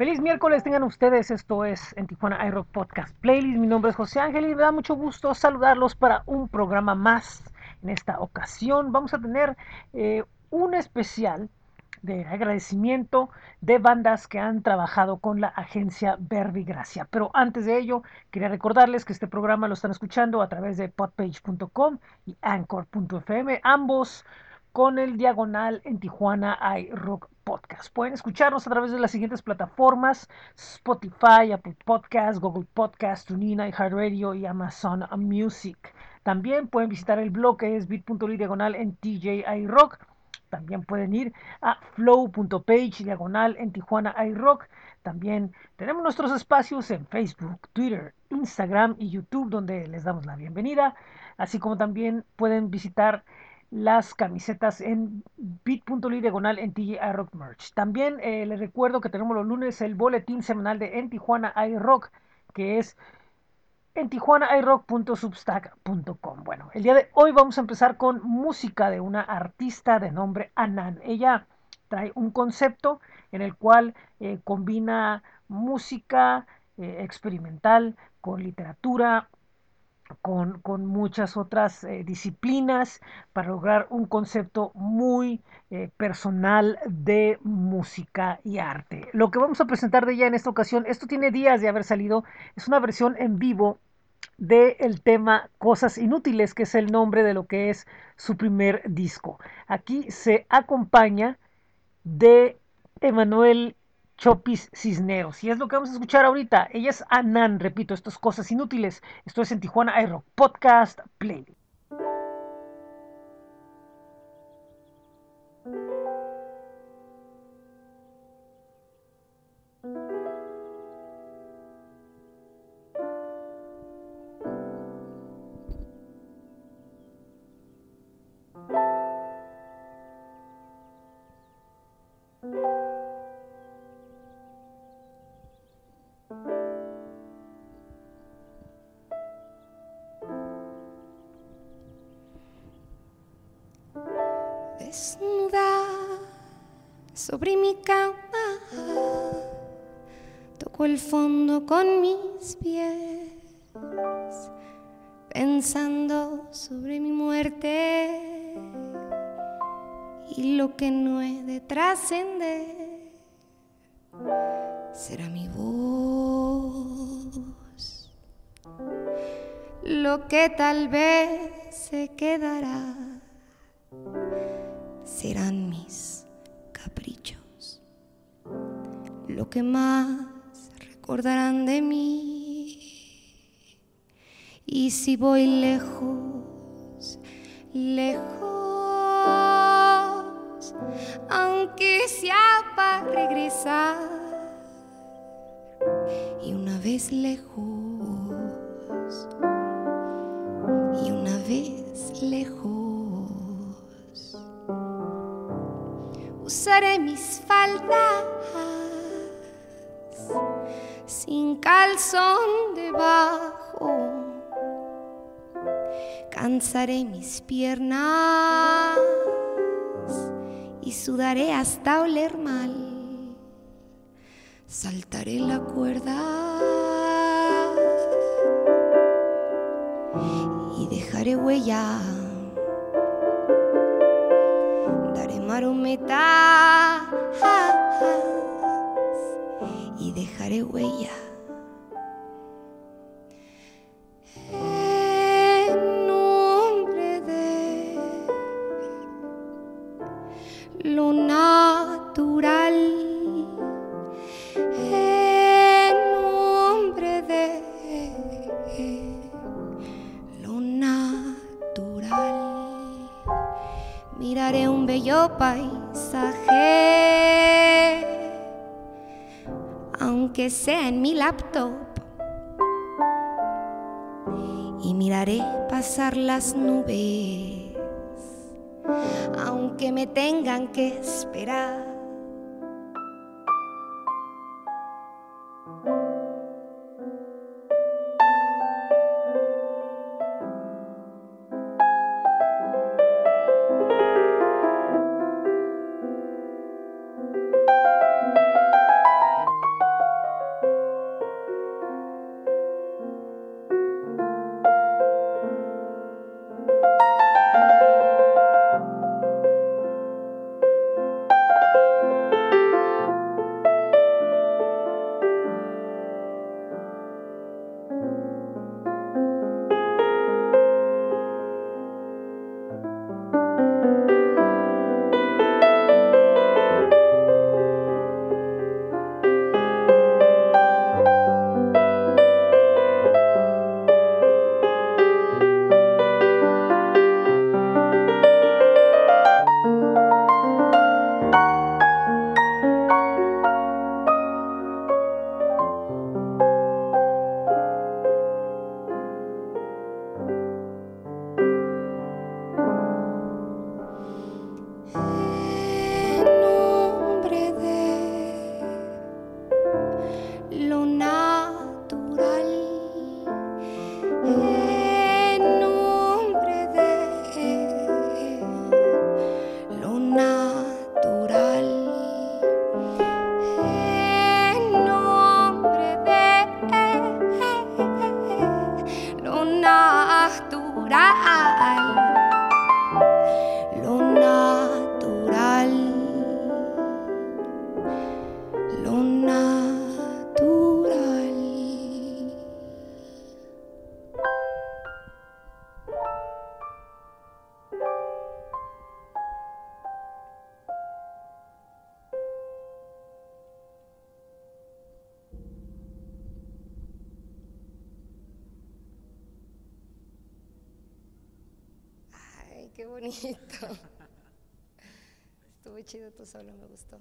Feliz miércoles tengan ustedes, esto es en Tijuana iRock Podcast Playlist. Mi nombre es José Ángel y me da mucho gusto saludarlos para un programa más. En esta ocasión vamos a tener eh, un especial de agradecimiento de bandas que han trabajado con la agencia Verbigracia. Pero antes de ello, quería recordarles que este programa lo están escuchando a través de podpage.com y anchor.fm, ambos con el diagonal en Tijuana iRock Podcast. Pueden escucharnos a través de las siguientes plataformas: Spotify, Apple Podcast, Google Podcast, TuneIn, iHeartRadio y Amazon Music. También pueden visitar el blog que es bit.ly diagonal en TJ iRock. También pueden ir a flow.page diagonal en Tijuana iRock. También tenemos nuestros espacios en Facebook, Twitter, Instagram y YouTube donde les damos la bienvenida. Así como también pueden visitar las camisetas en bit.ly diagonal en TJ iRock Merch. También eh, les recuerdo que tenemos los lunes el boletín semanal de En Tijuana iRock, que es en tijuanairock.substack.com. Bueno, el día de hoy vamos a empezar con música de una artista de nombre Anan. Ella trae un concepto en el cual eh, combina música eh, experimental con literatura, con, muchas otras eh, disciplinas para lograr un concepto muy eh, personal de música y arte. Lo que vamos a presentar de ella en esta ocasión, esto tiene días de haber salido, es una versión en vivo del tema Cosas Inútiles, que es el nombre de lo que es su primer disco. Aquí se acompaña de Emanuel Chopis Cisneros. Y es lo que vamos a escuchar ahorita. Ella es Anan, repito, estas cosas inútiles. Esto es en Tijuana Aero Podcast Play. Con mis pies, pensando sobre mi muerte y lo que no he de trascender. Será mi voz, lo que tal vez se quedará. Serán mis caprichos, lo que más recordarán de mí. Y si voy lejos, lejos, aunque sea para regresar, y una vez lejos, y una vez lejos. usaré mis faldas calzón debajo. Cansaré mis piernas y sudaré hasta oler mal. Saltaré la cuerda y dejaré huella marometas y dejaré huella. Lo natural. En nombre de lo natural. Miraré un bello paisaje, aunque sea en mi laptop. Y miraré pasar las nubes, aunque me tengan que esperar. Estuvo chido tú solo, me gustó.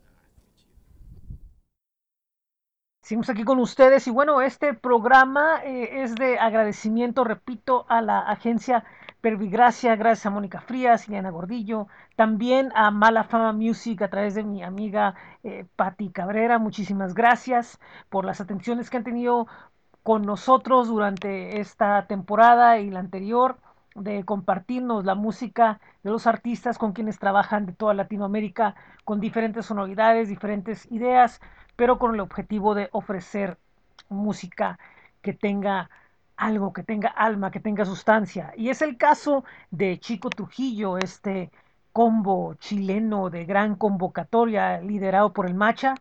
Seguimos aquí con ustedes y bueno, este programa eh, es de agradecimiento, repito, a la agencia Pervigracia, gracias a Mónica Frías, Liliana Gordillo, también a Mala Fama Music a través de mi amiga eh, Patti Cabrera, muchísimas gracias por las atenciones que han tenido con nosotros durante esta temporada y la anterior de compartirnos la música de los artistas con quienes trabajan de toda Latinoamérica con diferentes sonoridades, diferentes ideas, pero con el objetivo de ofrecer música que tenga algo, que tenga alma, que tenga sustancia. Y es el caso de Chico Trujillo, este combo chileno de gran convocatoria liderado por el Macha,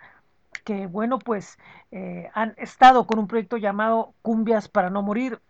que bueno, pues eh, han estado con un proyecto llamado Cumbias para no morir,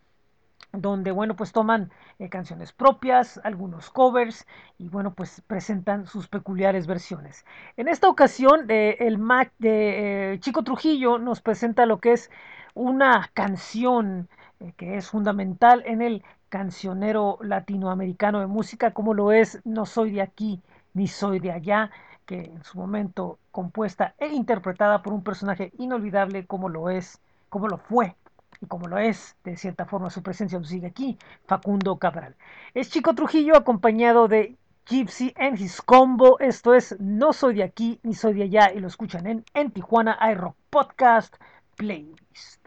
donde bueno pues toman eh, canciones propias, algunos covers y bueno pues presentan sus peculiares versiones. En esta ocasión eh, el Mac de eh, Chico Trujillo nos presenta lo que es una canción que es fundamental en el cancionero latinoamericano de música como lo es No soy de aquí ni soy de allá que en su momento compuesta e interpretada por un personaje inolvidable como lo es, como lo fue y como lo es, de cierta forma, su presencia sigue aquí, Facundo Cabral. Es Chico Trujillo acompañado de Gypsy and His Combo. Esto es No Soy de aquí ni soy de allá y lo escuchan en, en Tijuana iRock Podcast Playlist.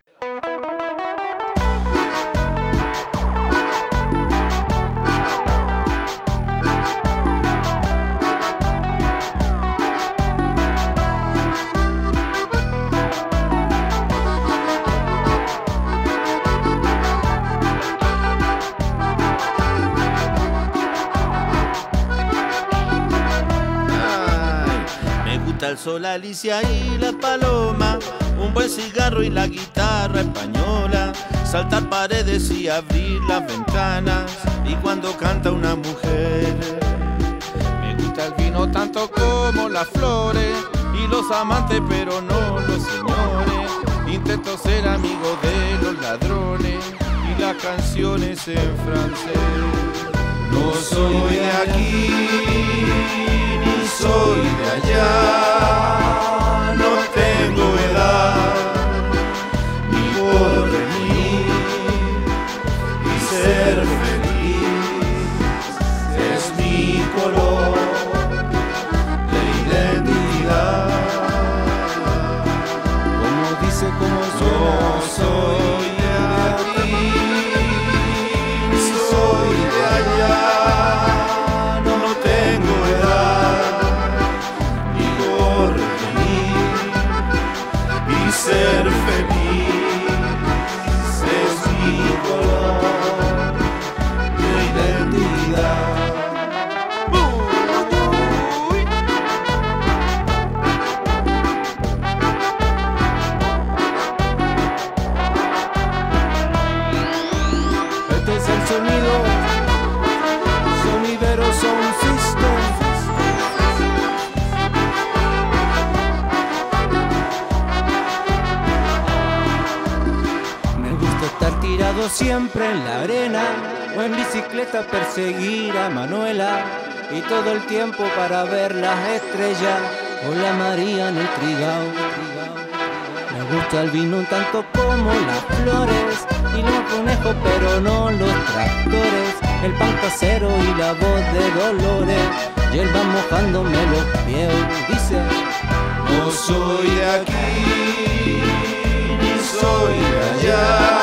Gusta el sol, Alicia y la paloma, un buen cigarro y la guitarra española, saltar paredes y abrir las ventanas, y cuando canta una mujer. Me gusta el vino tanto como las flores, y los amantes pero no los señores. Intento ser amigo de los ladrones, y las canciones en francés. No soy de aquí soy de allá, el tiempo para ver las estrellas. O la María en el trigao. Me gusta el vino tanto como las flores y los conejos pero no los tractores, el pan casero y la voz de Dolores. Y él va mojándome los pies, dice No soy de aquí, ni la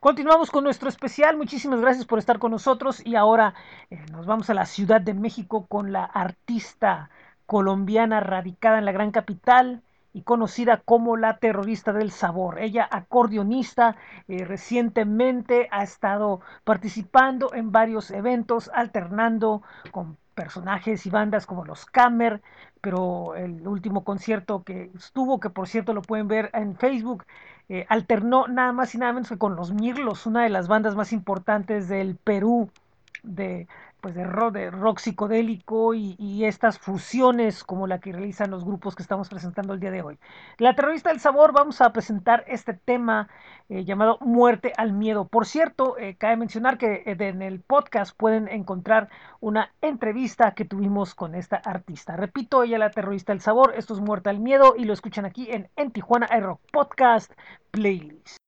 Continuamos con nuestro especial. Muchísimas gracias por estar con nosotros. Y ahora eh, nos vamos a la Ciudad de México con la artista colombiana radicada en la gran capital y conocida como la terrorista del sabor. Ella, acordeonista, eh, recientemente ha estado participando en varios eventos, alternando con personajes y bandas como los Kammer, pero el último concierto que estuvo, que por cierto lo pueden ver en Facebook, eh, alternó nada más y nada menos que con los Mirlos, una de las bandas más importantes del Perú, de, pues de, rock, psicodélico y, estas fusiones como la que realizan los grupos que estamos presentando el día de hoy. La terrorista del sabor, vamos a presentar este tema eh, llamado Muerte al Miedo. Por cierto, eh, cabe mencionar que eh, en el podcast pueden encontrar una entrevista que tuvimos con esta artista. Repito, ella la terrorista del sabor, esto es Muerte al Miedo y lo escuchan aquí en, en Tijuana Rock Podcast Playlist.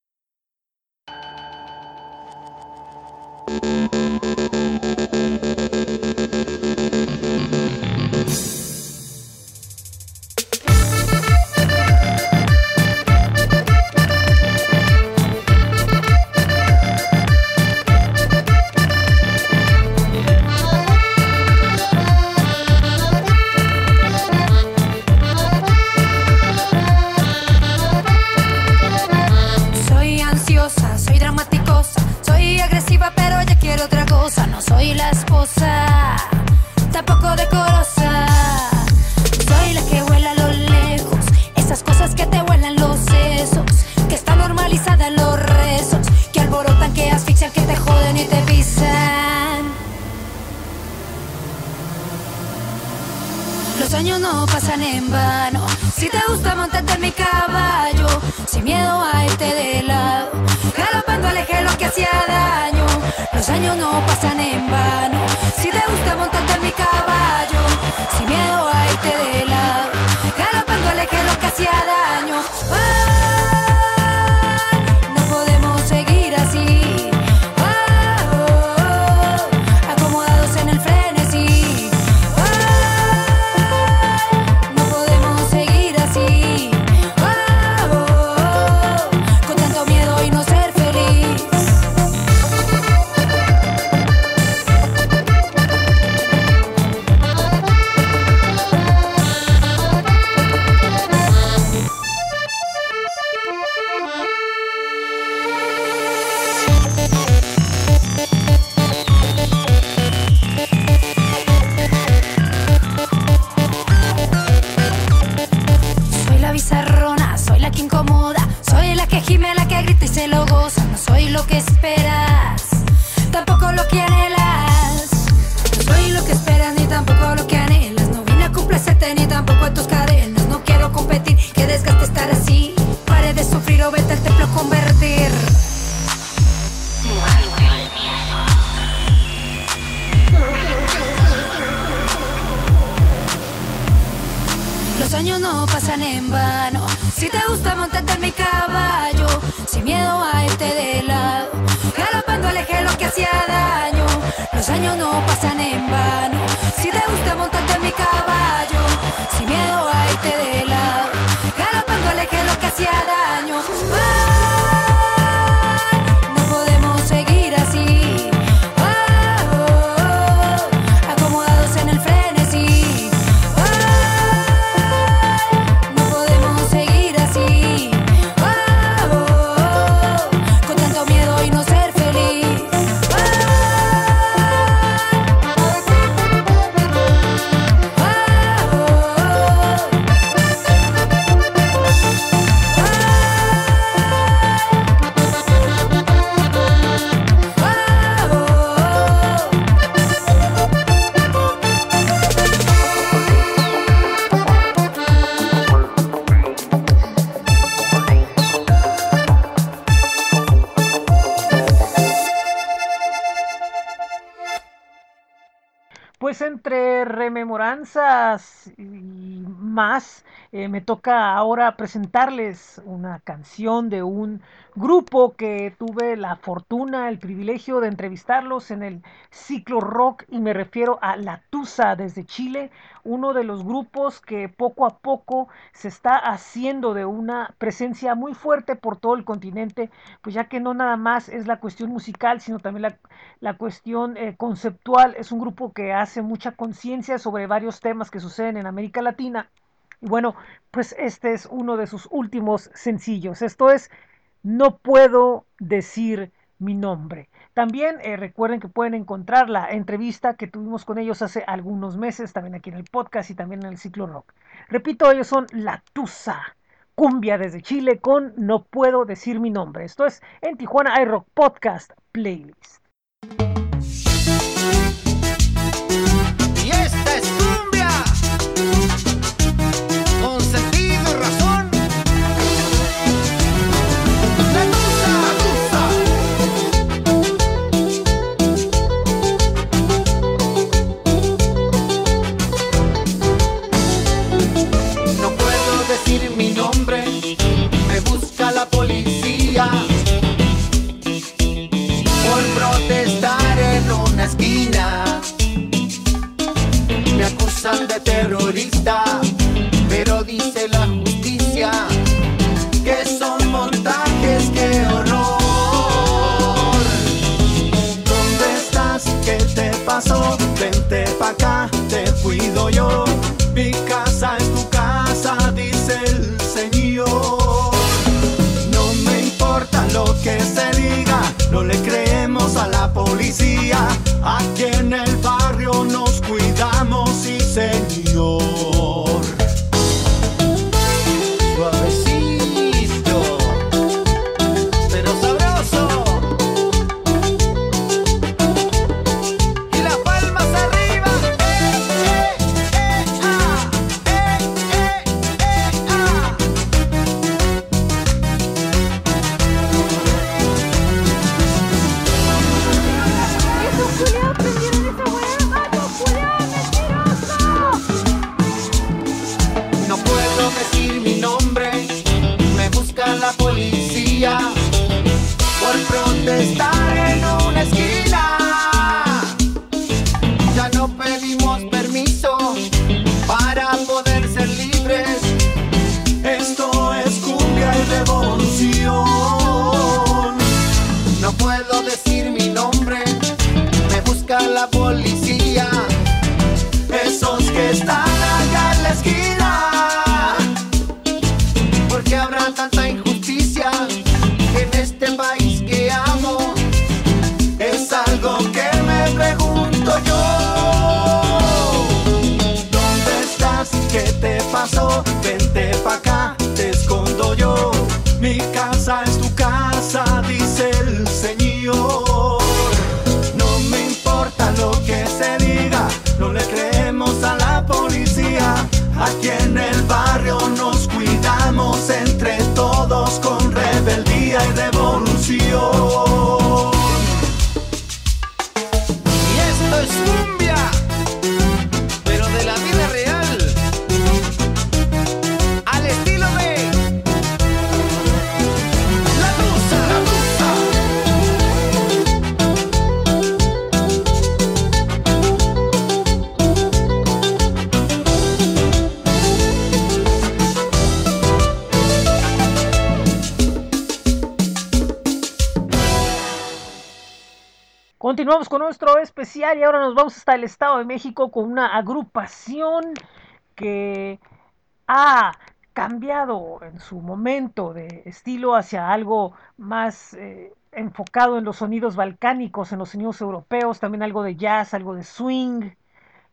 Y más, eh, me toca ahora presentarles una canción de un grupo que tuve la fortuna, el privilegio de entrevistarlos en el ciclo rock y me refiero a La Tusa desde Chile, uno de los grupos que poco a poco se está haciendo de una presencia muy fuerte por todo el continente, pues ya que no nada más es la cuestión musical, sino también la, la cuestión eh, conceptual. Es un grupo que hace mucha conciencia sobre varios temas que suceden en América Latina. Y bueno, pues este es uno de sus últimos sencillos. Esto es No puedo decir mi nombre. También eh, recuerden que pueden encontrar la entrevista que tuvimos con ellos hace algunos meses, también aquí en el podcast y también en el ciclo rock. Repito, ellos son La Tusa, cumbia desde Chile con No puedo decir mi nombre. Esto es en Tijuana iRock Podcast Playlist. puede Continuamos con nuestro especial y ahora nos vamos hasta el Estado de México con una agrupación que ha cambiado en su momento de estilo hacia algo más eh, enfocado en los sonidos balcánicos, en los sonidos europeos, también algo de jazz, algo de swing.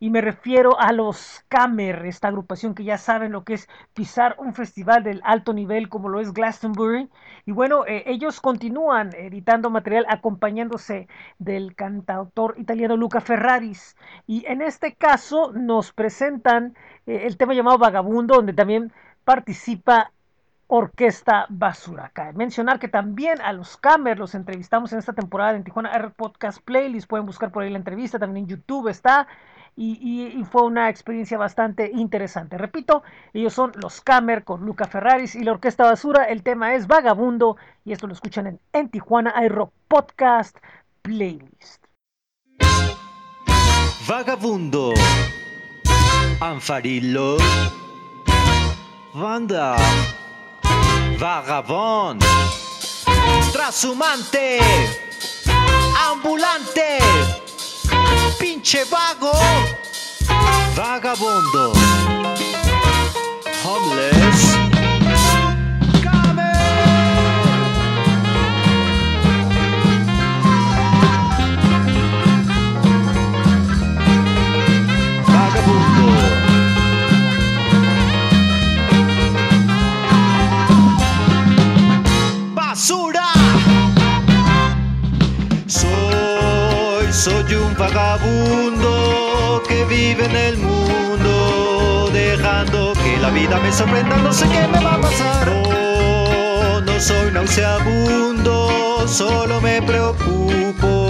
Y me refiero a los Kamer, esta agrupación que ya saben lo que es pisar un festival del alto nivel como lo es Glastonbury. Y bueno, eh, ellos continúan editando material acompañándose del cantautor italiano Luca Ferraris. Y en este caso nos presentan eh, el tema llamado Vagabundo, donde también participa Orquesta Basura. Mencionar que también a los Kamer los entrevistamos en esta temporada en Tijuana R Podcast Playlist. Pueden buscar por ahí la entrevista, también en YouTube está. Y, fue una experiencia bastante interesante. Repito, ellos son los Camer con Luca Ferraris y la Orquesta Basura. El tema es Vagabundo y esto lo escuchan en, en Tijuana iRock Podcast Playlist. Vagabundo, Anfarillo, Banda, Vagabond, Trashumante, Ambulante, Pinche Vago, Vagabundo, Homeless. Vagabundo. Basura. Soy, un vagabundo que vive en el mundo, dejando que la vida me sorprenda, no sé qué me va a pasar. No, no soy nauseabundo, solo me preocupo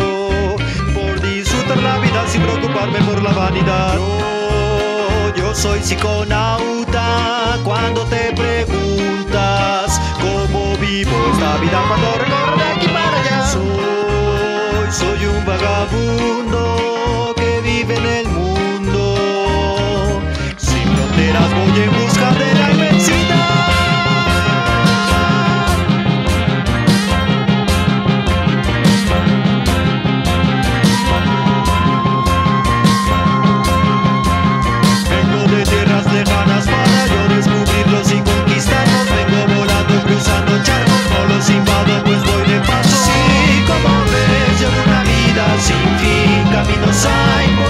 por disfrutar la vida sin preocuparme por la vanidad. Yo, yo soy psiconauta cuando te preguntas cómo vivo esta vida cuando Soy, un vagabundo que vive en el mundo. Sin fronteras voy en busca vida sin fin. Caminos hay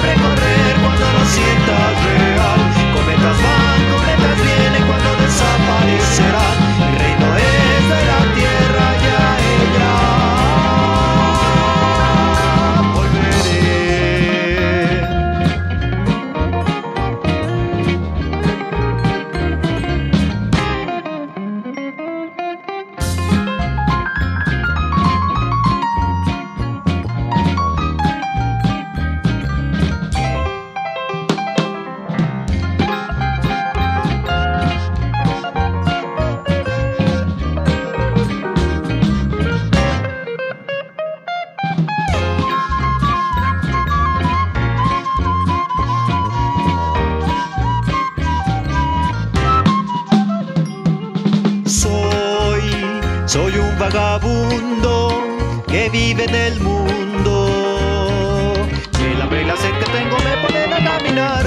un vagabundo que vive en el mundo. Y la sed que tengo me ponen a caminar.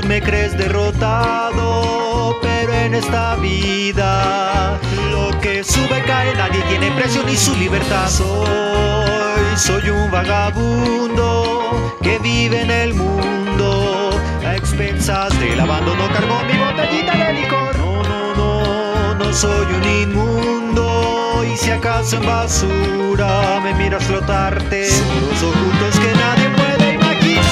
Tú me crees derrotado, pero en esta vida lo que sube cae, nadie tiene precio ni su libertad. Soy, soy un vagabundo que vive en el mundo. A expensas del abandono cargo mi botellita de licor. Soy un inmundo. Y si acaso en basura me miras flotarte, los ocultos que nadie puede imaginar.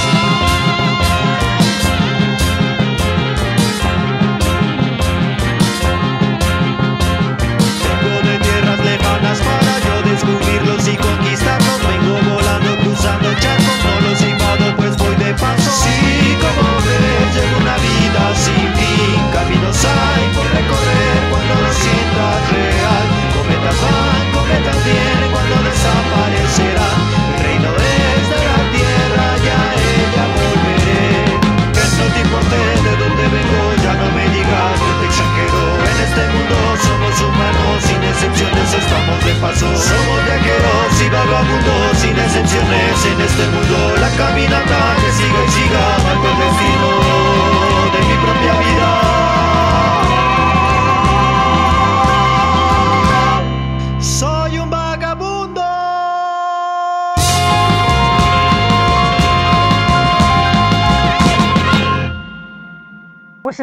Vengo de tierras lejanas para yo descubrirlos y conquistarlos. Vengo volando, cruzando charcos, no los invado, pues voy de paso. Sí, como ves, llevo una vida sin fin. Caminos hay por recorrer cometas vienen cuando desaparecerán. El reino de la tierra, ya ella volveré. Que no te importe de dónde vengo, ya no me digas que te exagero. En este mundo somos humanos, sin excepciones estamos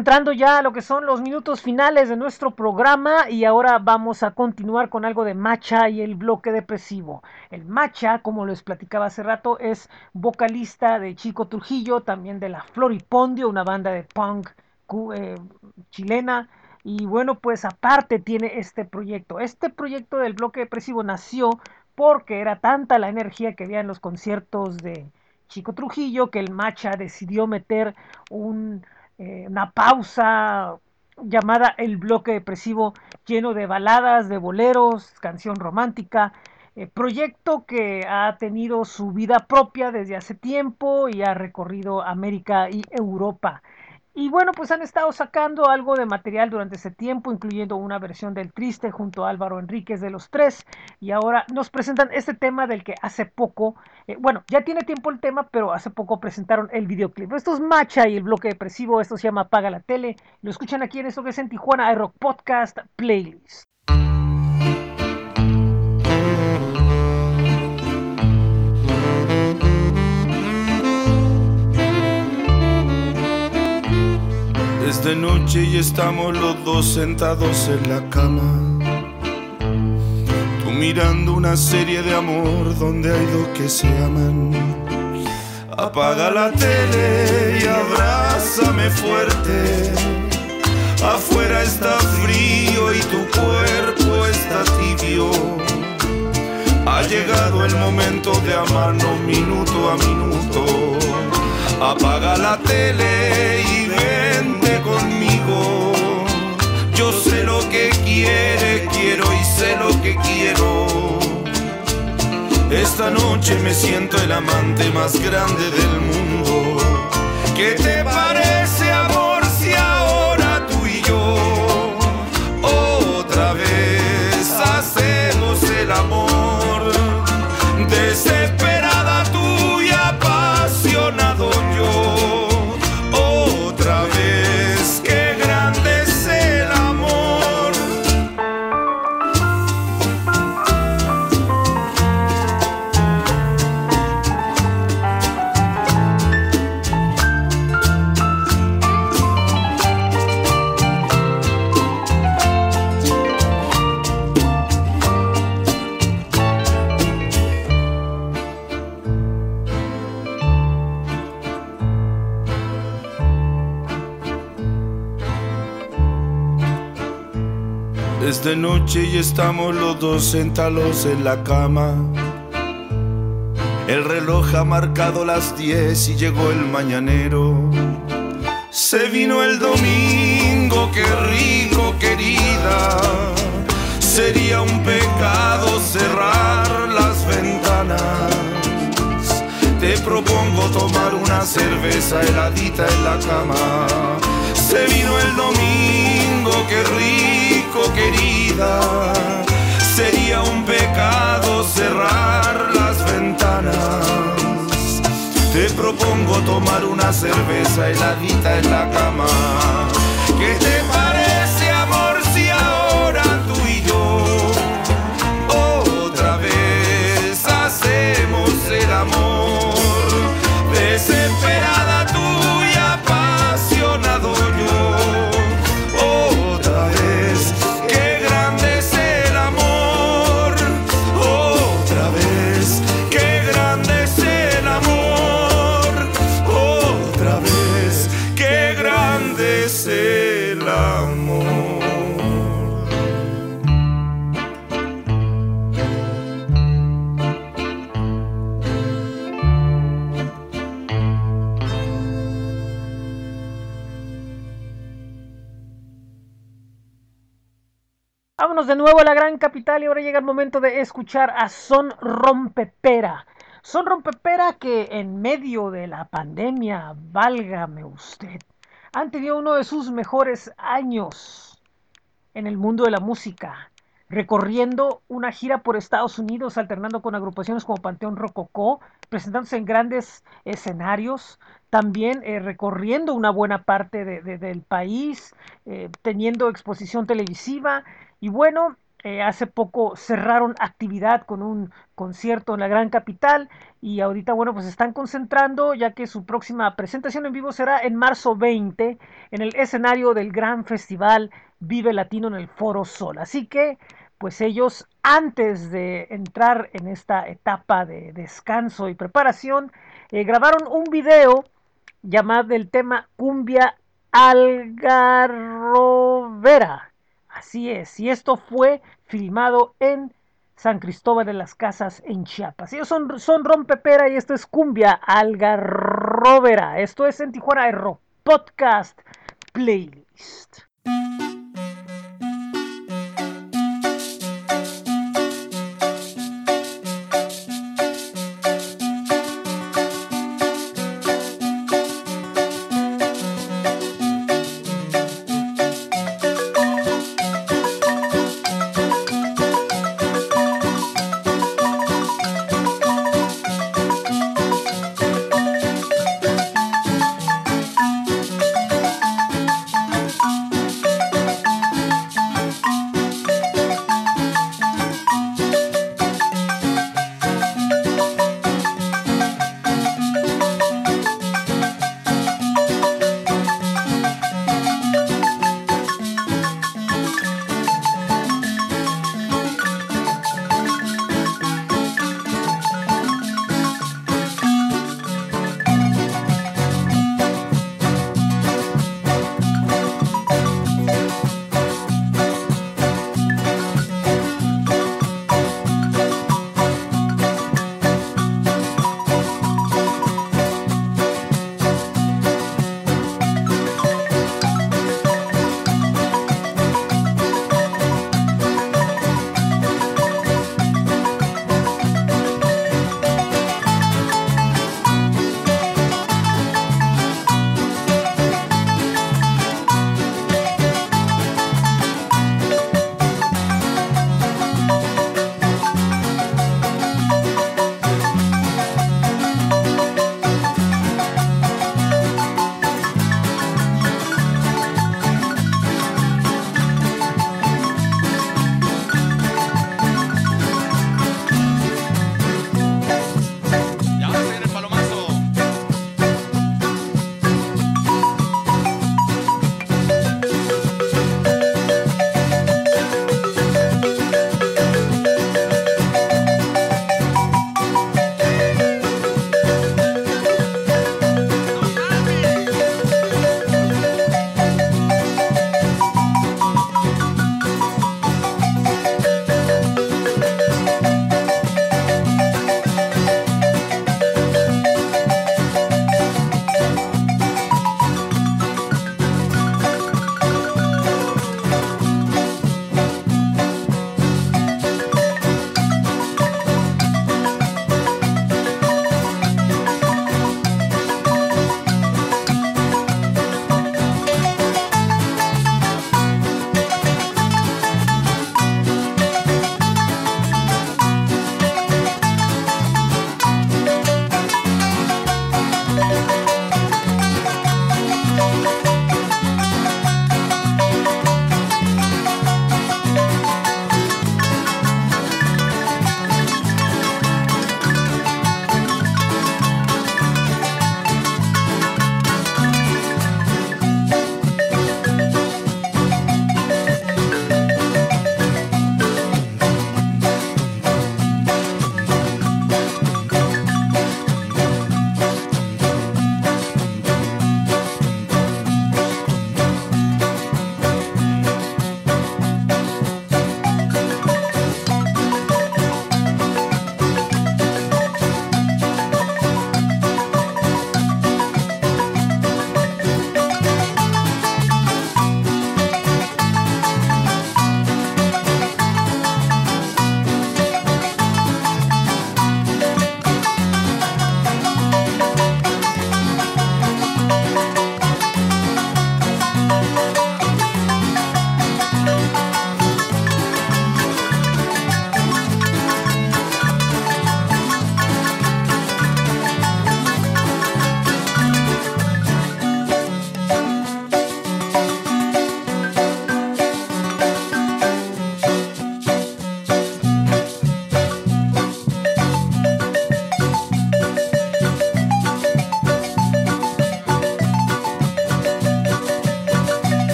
entrando ya a lo que son los minutos finales de nuestro programa y ahora vamos a continuar con algo de Macha y el bloque depresivo. El Macha, como les platicaba hace rato, es vocalista de Chico Trujillo, también de la Floripondio, una banda de punk eh, chilena. Y bueno, pues aparte tiene este proyecto. Este proyecto del bloque depresivo nació porque era tanta la energía que había en los conciertos de Chico Trujillo, que el Macha decidió meter un, eh, una pausa llamada El Bloque Depresivo, lleno de baladas, de boleros, canción romántica, eh, proyecto que ha tenido su vida propia desde hace tiempo y ha recorrido América y Europa. Y bueno, pues han estado sacando algo de material durante ese tiempo, incluyendo una versión del Triste junto a Álvaro Enríquez de los Tres. Y ahora nos presentan este tema del que hace poco, eh, bueno, ya tiene tiempo el tema, pero hace poco presentaron el videoclip. Esto es Macha y el bloque depresivo, esto se llama Apaga la Tele. Lo escuchan aquí en esto que es en Tijuana iRock Podcast Playlist. Es de noche y estamos los dos sentados en la cama. Tú mirando una serie de amor donde hay dos que se aman. Apaga la tele y abrázame fuerte. Afuera está frío y tu cuerpo está tibio. Ha llegado el momento de amarnos minuto a minuto. Apaga la tele y Sé lo que quieres, quiero y sé lo que quiero. Esta noche me siento el amante más grande del mundo. ¿Qué te parece, noche y estamos los dos sentados en la cama. El reloj ha marcado las 10 y llegó el mañanero. Se vino el domingo, qué rico querida. Sería un pecado cerrar las ventanas. Te propongo tomar una cerveza heladita en la cama. Se vino el domingo, qué rico querida. Sería un pecado cerrar las ventanas. Te propongo tomar una cerveza heladita en la cama. ¿Qué te de nuevo a la gran capital y ahora llega el momento de escuchar a Son Rompepera. Son Rompepera que en medio de la pandemia, válgame usted, han tenido uno de sus mejores años en el mundo de la música, recorriendo una gira por Estados Unidos, alternando con agrupaciones como Panteón Rococó, presentándose en grandes escenarios, también eh, recorriendo una buena parte de- de- del país, eh, teniendo exposición televisiva y bueno, eh, hace poco cerraron actividad con un concierto en la gran capital y ahorita, bueno, pues están concentrando ya que su próxima presentación en vivo será en marzo 20 en el escenario del gran festival Vive Latino en el Foro Sol. Así que, pues ellos, antes de entrar en esta etapa de descanso y preparación, eh, grabaron un video llamado el tema Cumbia Algarrobera. Así es, y esto fue filmado en San Cristóbal de las Casas en Chiapas. Ellos son, son Rompepera y esto es Cumbia Algarrobera. Esto es en Tijuana Aero Podcast Playlist.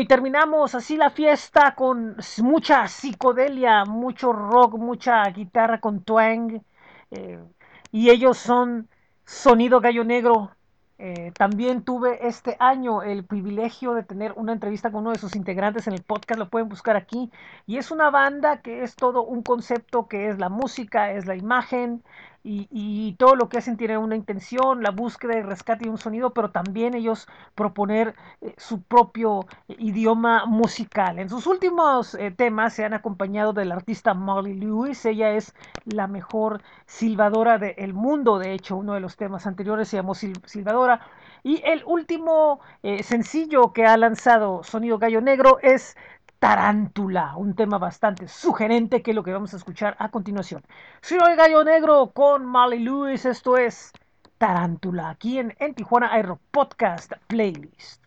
Y terminamos así la fiesta con mucha psicodelia, mucho rock, mucha guitarra con twang. eh, y ellos son Sonido Gallo Negro. Eh, también tuve este año el privilegio de tener una entrevista con uno de sus integrantes en el podcast, lo pueden buscar aquí. Y es una banda que es todo un concepto, que es la música, es la imagen y, todo lo que hacen tiene una intención, la búsqueda y rescate de un sonido, pero también ellos proponer eh, su propio eh, idioma musical. En sus últimos eh, temas se han acompañado del artista Molly Lewis, ella es la mejor silbadora del mundo, de hecho uno de los temas anteriores se llamó Sil- Silbadora. Y el último sencillo que ha lanzado Sonido Gallo Negro es Tarántula, un tema bastante sugerente que es lo que vamos a escuchar a continuación. Soy el Gallo Negro con Molly Lewis, esto es Tarántula, aquí en, en Tijuana Aero Podcast Playlist.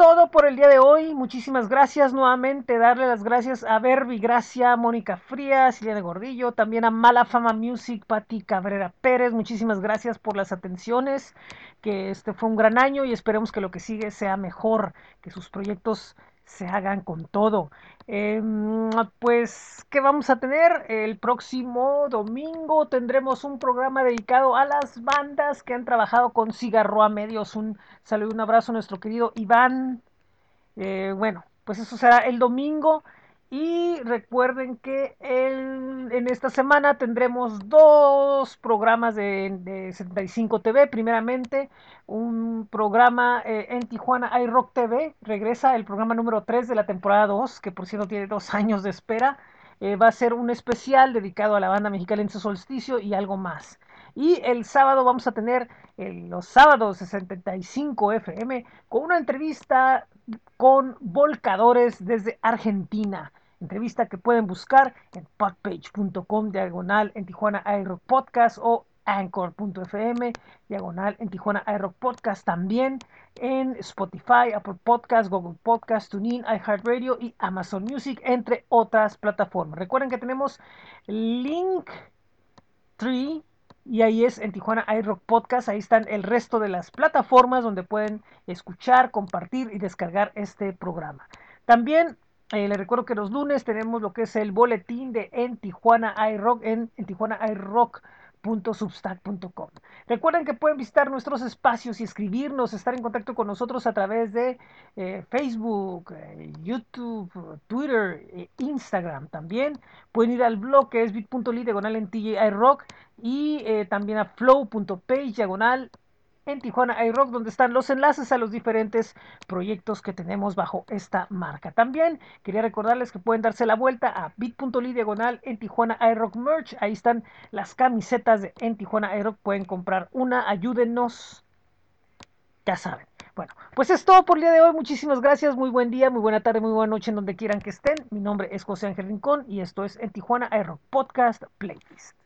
Todo por el día de hoy. Muchísimas gracias nuevamente. Darle las gracias a Verbi, Gracia, Mónica Frías, Silvia Gordillo, también a Mala Fama Music, Pati Cabrera Pérez. Muchísimas gracias por las atenciones. Que este fue un gran año y esperemos que lo que sigue sea mejor, que sus proyectos se hagan con todo. Eh, pues, ¿qué vamos a tener? El próximo domingo tendremos un programa dedicado a las bandas que han trabajado con Cigarroa Medios. Un saludo y un abrazo a nuestro querido Iván. Eh, bueno, pues eso será el domingo. Y recuerden que el, en esta semana tendremos dos programas de, de 75 TV. Primeramente, un programa eh, en Tijuana iRock TV. Regresa el programa número 3 de la temporada 2, que por cierto tiene dos años de espera. Eh, va a ser un especial dedicado a la banda mexicana en su solsticio y algo más. Y el sábado vamos a tener eh, los sábados 65 FM con una entrevista con volcadores desde Argentina. Entrevista que pueden buscar en podpage.com diagonal en Tijuana iRock Podcast o anchor.fm diagonal en Tijuana iRock Podcast también en Spotify, Apple Podcast, Google Podcast, TuneIn, iHeartRadio y Amazon Music, entre otras plataformas. Recuerden que tenemos Link Tree y ahí es en Tijuana iRock Podcast. Ahí están el resto de las plataformas donde pueden escuchar, compartir y descargar este programa. También eh, les recuerdo que los lunes tenemos lo que es el boletín de En Tijuana iRock en, en Tijuana iRock substack.com. Recuerden que pueden visitar nuestros espacios y escribirnos, estar en contacto con nosotros a través de eh, Facebook, eh, YouTube, Twitter, eh, Instagram también. Pueden ir al blog que es bit.ly diagonal en TJI Rock y también a flow.page diagonal en Tijuana iRock, donde están los enlaces a los diferentes proyectos que tenemos bajo esta marca. También quería recordarles que pueden darse la vuelta a bit.ly diagonal en Tijuana iRock Merch. Ahí están las camisetas de en Tijuana iRock. Pueden comprar una, ayúdenos. Ya saben. Bueno, pues es todo por el día de hoy. Muchísimas gracias. Muy buen día, muy buena tarde, muy buena noche en donde quieran que estén. Mi nombre es José Ángel Rincón y esto es en Tijuana iRock Podcast Playlist.